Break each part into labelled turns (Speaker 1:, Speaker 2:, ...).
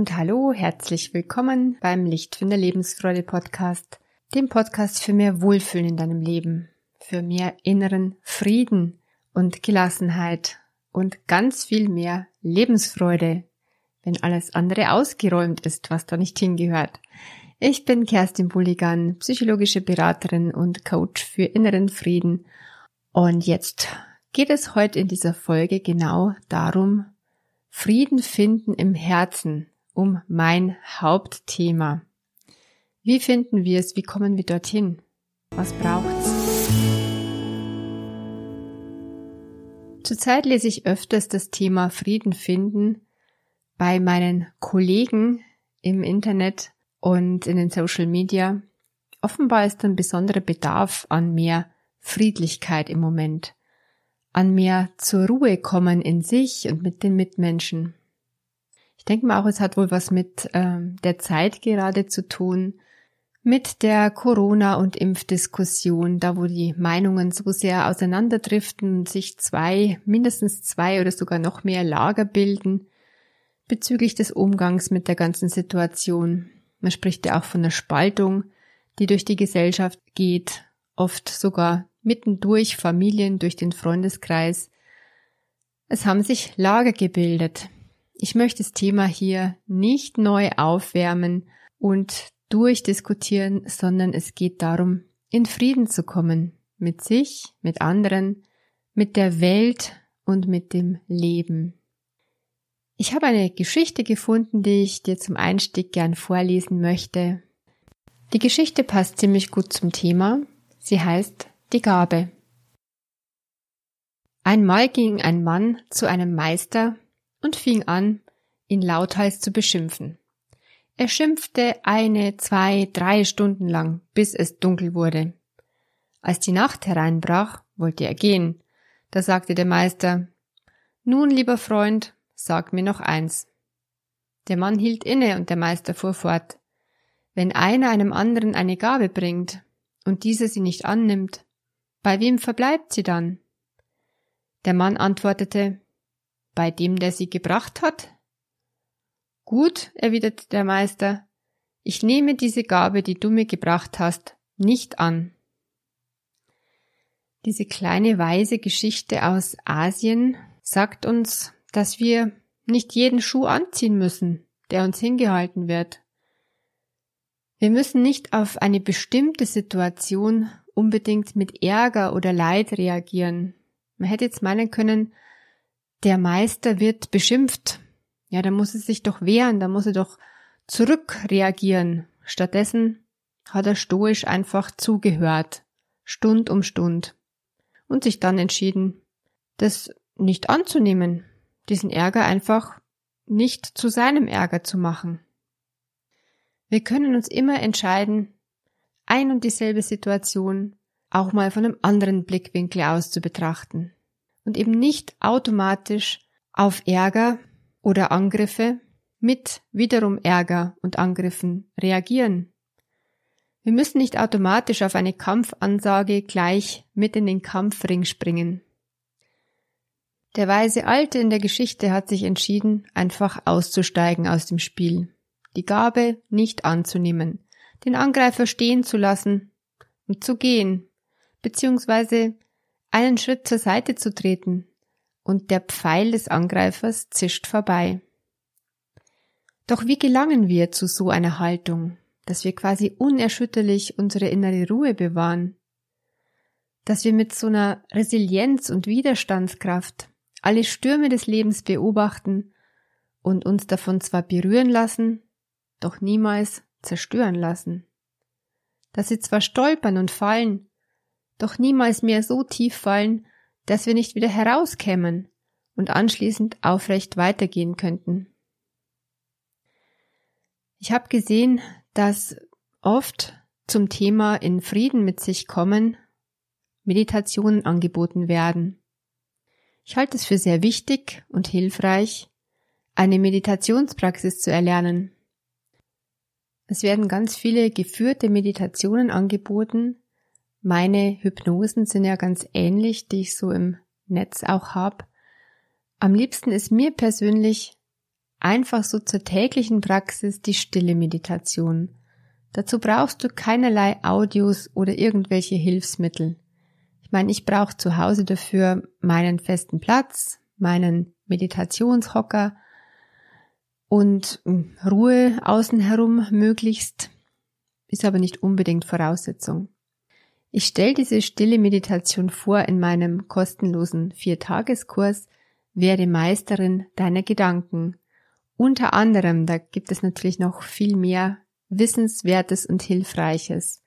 Speaker 1: und hallo, herzlich willkommen beim Lichtfinder Lebensfreude Podcast, dem Podcast für mehr Wohlfühlen in deinem Leben, für mehr inneren Frieden und Gelassenheit und ganz viel mehr Lebensfreude, wenn alles andere ausgeräumt ist, was da nicht hingehört. Ich bin Kerstin Bulligan, psychologische Beraterin und Coach für inneren Frieden und jetzt geht es heute in dieser Folge genau darum, Frieden finden im Herzen, um mein Hauptthema. Wie finden wir es? Wie kommen wir dorthin? Was braucht's? Zurzeit lese ich öfters das Thema Frieden finden bei meinen Kollegen im Internet und in den Social Media. Offenbar ist ein besonderer Bedarf an mehr Friedlichkeit im Moment, an mehr zur Ruhe kommen in sich und mit den Mitmenschen. Ich denke mal auch, es hat wohl was mit ähm, der Zeit gerade zu tun, mit der Corona- und Impfdiskussion, da wo die Meinungen so sehr auseinanderdriften und sich zwei, mindestens zwei oder sogar noch mehr Lager bilden bezüglich des Umgangs mit der ganzen Situation. Man spricht ja auch von der Spaltung, die durch die Gesellschaft geht, oft sogar mittendurch Familien, durch den Freundeskreis. Es haben sich Lager gebildet, ich möchte das Thema hier nicht neu aufwärmen und durchdiskutieren, sondern es geht darum, in Frieden zu kommen mit sich, mit anderen, mit der Welt und mit dem Leben. Ich habe eine Geschichte gefunden, die ich dir zum Einstieg gern vorlesen möchte. Die Geschichte passt ziemlich gut zum Thema. Sie heißt Die Gabe. Einmal ging ein Mann zu einem Meister und fing an, ihn lauthals zu beschimpfen. Er schimpfte eine, zwei, drei Stunden lang, bis es dunkel wurde. Als die Nacht hereinbrach, wollte er gehen. Da sagte der Meister, Nun, lieber Freund, sag mir noch eins. Der Mann hielt inne und der Meister fuhr fort. Wenn einer einem anderen eine Gabe bringt und dieser sie nicht annimmt, bei wem verbleibt sie dann? Der Mann antwortete, bei dem, der sie gebracht hat? Gut, erwiderte der Meister, ich nehme diese Gabe, die du mir gebracht hast, nicht an. Diese kleine weise Geschichte aus Asien sagt uns, dass wir nicht jeden Schuh anziehen müssen, der uns hingehalten wird. Wir müssen nicht auf eine bestimmte Situation unbedingt mit Ärger oder Leid reagieren. Man hätte jetzt meinen können, der Meister wird beschimpft. Ja, da muss er sich doch wehren, da muss er doch zurückreagieren. Stattdessen hat er stoisch einfach zugehört, Stund um Stund, und sich dann entschieden, das nicht anzunehmen, diesen Ärger einfach nicht zu seinem Ärger zu machen. Wir können uns immer entscheiden, ein und dieselbe Situation auch mal von einem anderen Blickwinkel aus zu betrachten und eben nicht automatisch auf Ärger oder Angriffe mit wiederum Ärger und Angriffen reagieren. Wir müssen nicht automatisch auf eine Kampfansage gleich mit in den Kampfring springen. Der weise Alte in der Geschichte hat sich entschieden, einfach auszusteigen aus dem Spiel, die Gabe nicht anzunehmen, den Angreifer stehen zu lassen und zu gehen, beziehungsweise einen Schritt zur Seite zu treten, und der Pfeil des Angreifers zischt vorbei. Doch wie gelangen wir zu so einer Haltung, dass wir quasi unerschütterlich unsere innere Ruhe bewahren, dass wir mit so einer Resilienz und Widerstandskraft alle Stürme des Lebens beobachten und uns davon zwar berühren lassen, doch niemals zerstören lassen, dass sie zwar stolpern und fallen, doch niemals mehr so tief fallen, dass wir nicht wieder herauskämen und anschließend aufrecht weitergehen könnten. Ich habe gesehen, dass oft zum Thema in Frieden mit sich kommen Meditationen angeboten werden. Ich halte es für sehr wichtig und hilfreich, eine Meditationspraxis zu erlernen. Es werden ganz viele geführte Meditationen angeboten, meine Hypnosen sind ja ganz ähnlich, die ich so im Netz auch habe. Am liebsten ist mir persönlich einfach so zur täglichen Praxis die stille Meditation. Dazu brauchst du keinerlei Audios oder irgendwelche Hilfsmittel. Ich meine, ich brauche zu Hause dafür meinen festen Platz, meinen Meditationshocker und hm, Ruhe außen herum möglichst, ist aber nicht unbedingt Voraussetzung. Ich stelle diese stille Meditation vor in meinem kostenlosen Viertageskurs Werde Meisterin deiner Gedanken. Unter anderem, da gibt es natürlich noch viel mehr Wissenswertes und Hilfreiches.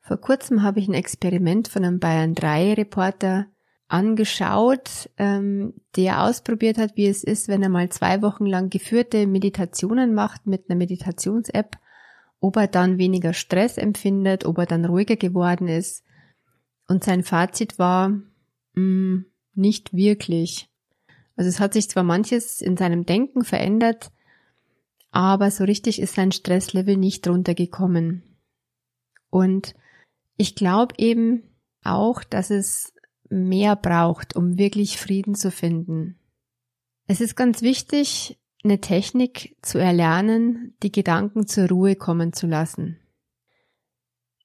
Speaker 1: Vor kurzem habe ich ein Experiment von einem Bayern 3 Reporter angeschaut, ähm, der ausprobiert hat, wie es ist, wenn er mal zwei Wochen lang geführte Meditationen macht mit einer Meditations-App, ob er dann weniger Stress empfindet, ob er dann ruhiger geworden ist. Und sein Fazit war, mh, mm, nicht wirklich. Also es hat sich zwar manches in seinem Denken verändert, aber so richtig ist sein Stresslevel nicht runtergekommen. Und ich glaube eben auch, dass es mehr braucht, um wirklich Frieden zu finden. Es ist ganz wichtig, eine Technik zu erlernen, die Gedanken zur Ruhe kommen zu lassen.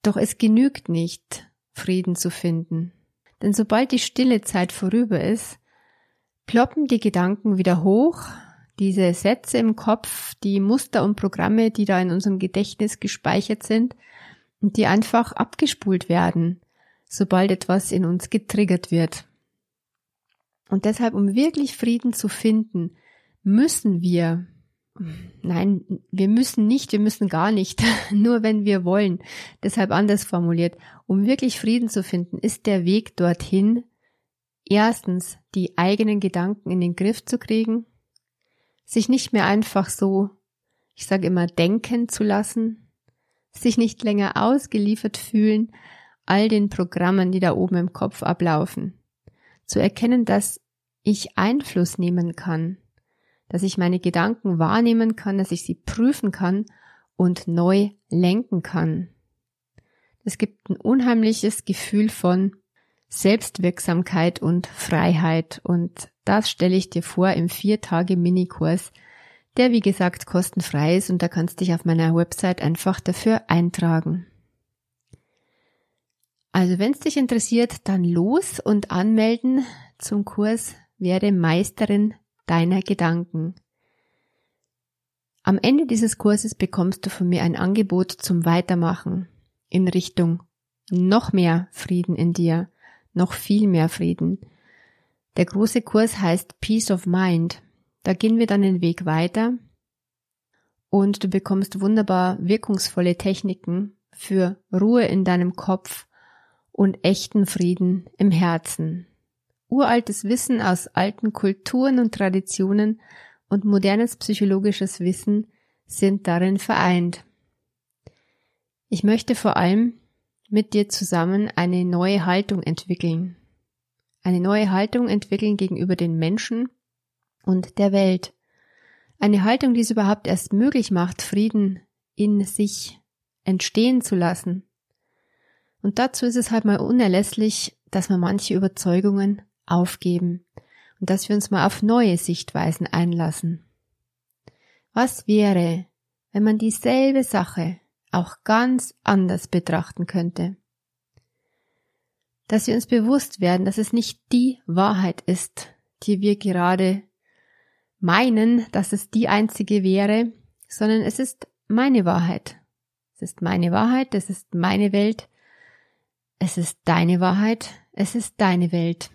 Speaker 1: Doch es genügt nicht, Frieden zu finden. Denn sobald die stille Zeit vorüber ist, ploppen die Gedanken wieder hoch, diese Sätze im Kopf, die Muster und Programme, die da in unserem Gedächtnis gespeichert sind und die einfach abgespult werden sobald etwas in uns getriggert wird. Und deshalb, um wirklich Frieden zu finden, müssen wir, nein, wir müssen nicht, wir müssen gar nicht, nur wenn wir wollen. Deshalb anders formuliert, um wirklich Frieden zu finden, ist der Weg dorthin, erstens die eigenen Gedanken in den Griff zu kriegen, sich nicht mehr einfach so, ich sage immer, denken zu lassen, sich nicht länger ausgeliefert fühlen, all den Programmen, die da oben im Kopf ablaufen. Zu erkennen, dass ich Einfluss nehmen kann, dass ich meine Gedanken wahrnehmen kann, dass ich sie prüfen kann und neu lenken kann. Es gibt ein unheimliches Gefühl von Selbstwirksamkeit und Freiheit und das stelle ich dir vor im vier Tage Minikurs, der wie gesagt kostenfrei ist und da kannst dich auf meiner Website einfach dafür eintragen. Also wenn es dich interessiert, dann los und anmelden zum Kurs Werde Meisterin deiner Gedanken. Am Ende dieses Kurses bekommst du von mir ein Angebot zum Weitermachen in Richtung noch mehr Frieden in dir, noch viel mehr Frieden. Der große Kurs heißt Peace of Mind. Da gehen wir dann den Weg weiter und du bekommst wunderbar wirkungsvolle Techniken für Ruhe in deinem Kopf, und echten Frieden im Herzen. Uraltes Wissen aus alten Kulturen und Traditionen und modernes psychologisches Wissen sind darin vereint. Ich möchte vor allem mit dir zusammen eine neue Haltung entwickeln. Eine neue Haltung entwickeln gegenüber den Menschen und der Welt. Eine Haltung, die es überhaupt erst möglich macht, Frieden in sich entstehen zu lassen und dazu ist es halt mal unerlässlich, dass wir manche Überzeugungen aufgeben und dass wir uns mal auf neue Sichtweisen einlassen. Was wäre, wenn man dieselbe Sache auch ganz anders betrachten könnte? Dass wir uns bewusst werden, dass es nicht die Wahrheit ist, die wir gerade meinen, dass es die einzige wäre, sondern es ist meine Wahrheit. Es ist meine Wahrheit, es ist meine Welt, es ist deine Wahrheit, es ist deine Welt.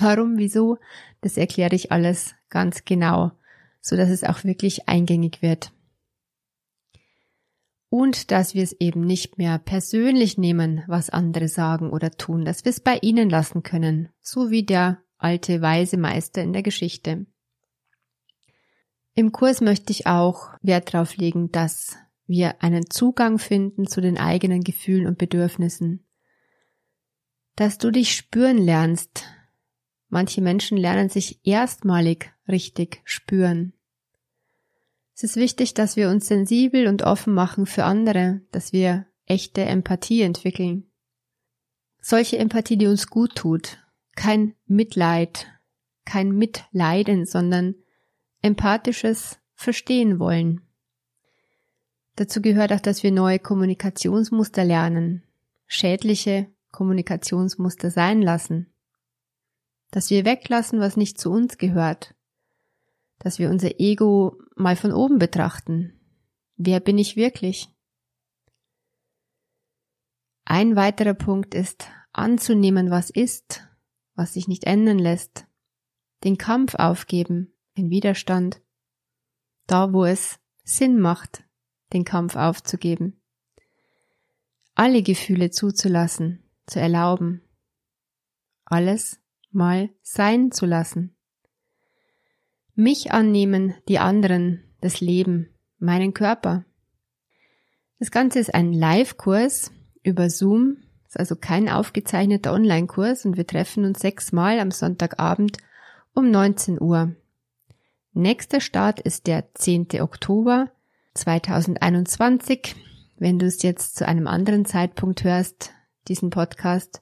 Speaker 1: Warum, wieso, das erkläre ich alles ganz genau, so dass es auch wirklich eingängig wird. Und dass wir es eben nicht mehr persönlich nehmen, was andere sagen oder tun, dass wir es bei ihnen lassen können, so wie der alte weise Meister in der Geschichte. Im Kurs möchte ich auch Wert darauf legen, dass wir einen Zugang finden zu den eigenen Gefühlen und Bedürfnissen, dass du dich spüren lernst. Manche Menschen lernen sich erstmalig richtig spüren. Es ist wichtig, dass wir uns sensibel und offen machen für andere, dass wir echte Empathie entwickeln. Solche Empathie, die uns gut tut. Kein Mitleid, kein Mitleiden, sondern empathisches Verstehen wollen. Dazu gehört auch, dass wir neue Kommunikationsmuster lernen, schädliche Kommunikationsmuster sein lassen, dass wir weglassen, was nicht zu uns gehört, dass wir unser Ego mal von oben betrachten. Wer bin ich wirklich? Ein weiterer Punkt ist anzunehmen, was ist, was sich nicht ändern lässt, den Kampf aufgeben, den Widerstand, da wo es Sinn macht, den Kampf aufzugeben, alle Gefühle zuzulassen, zu erlauben, alles mal sein zu lassen, mich annehmen, die anderen, das Leben, meinen Körper. Das Ganze ist ein Live-Kurs über Zoom, ist also kein aufgezeichneter Online-Kurs und wir treffen uns sechsmal am Sonntagabend um 19 Uhr. Nächster Start ist der 10. Oktober 2021. Wenn du es jetzt zu einem anderen Zeitpunkt hörst, diesen Podcast,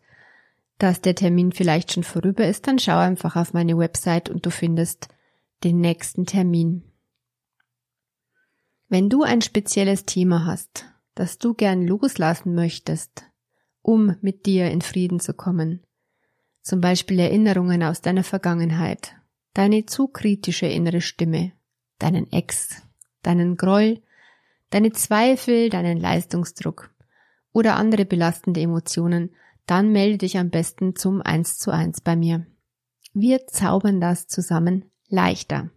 Speaker 1: dass der Termin vielleicht schon vorüber ist, dann schau einfach auf meine Website und du findest den nächsten Termin. Wenn du ein spezielles Thema hast, das du gern loslassen möchtest, um mit dir in Frieden zu kommen, zum Beispiel Erinnerungen aus deiner Vergangenheit, deine zu kritische innere Stimme, deinen Ex, deinen Groll, deine Zweifel, deinen Leistungsdruck oder andere belastende Emotionen, dann melde dich am besten zum 1 zu 1 bei mir. Wir zaubern das zusammen leichter.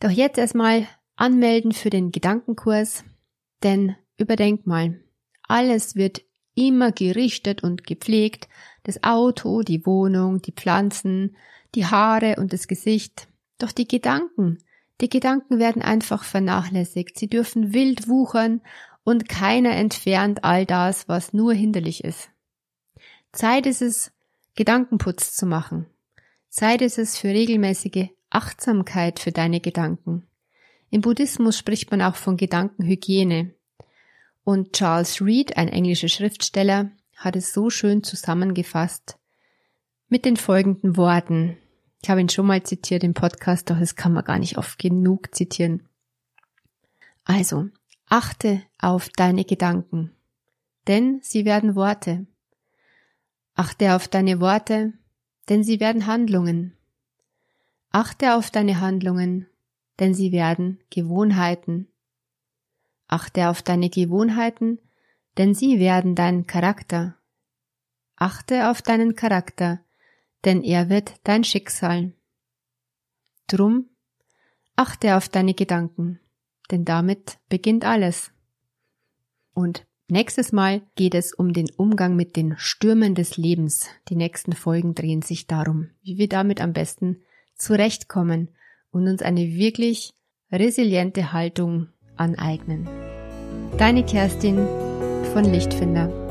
Speaker 1: Doch jetzt erstmal anmelden für den Gedankenkurs, denn überdenk mal, alles wird immer gerichtet und gepflegt, das Auto, die Wohnung, die Pflanzen, die Haare und das Gesicht. Doch die Gedanken, die Gedanken werden einfach vernachlässigt, sie dürfen wild wuchern und keiner entfernt all das, was nur hinderlich ist. Zeit ist es, Gedankenputz zu machen. Zeit ist es für regelmäßige Achtsamkeit für deine Gedanken. Im Buddhismus spricht man auch von Gedankenhygiene. Und Charles Reed, ein englischer Schriftsteller, hat es so schön zusammengefasst mit den folgenden Worten. Ich habe ihn schon mal zitiert im Podcast, doch es kann man gar nicht oft genug zitieren. Also, achte auf deine Gedanken, denn sie werden Worte. Achte auf deine Worte, denn sie werden Handlungen. Achte auf deine Handlungen, denn sie werden Gewohnheiten. Achte auf deine Gewohnheiten, denn sie werden dein Charakter. Achte auf deinen Charakter, denn er wird dein Schicksal. Drum achte auf deine Gedanken, denn damit beginnt alles. Und nächstes Mal geht es um den Umgang mit den Stürmen des Lebens. Die nächsten Folgen drehen sich darum, wie wir damit am besten zurechtkommen und uns eine wirklich resiliente Haltung aneignen. Deine Kerstin von Lichtfinder.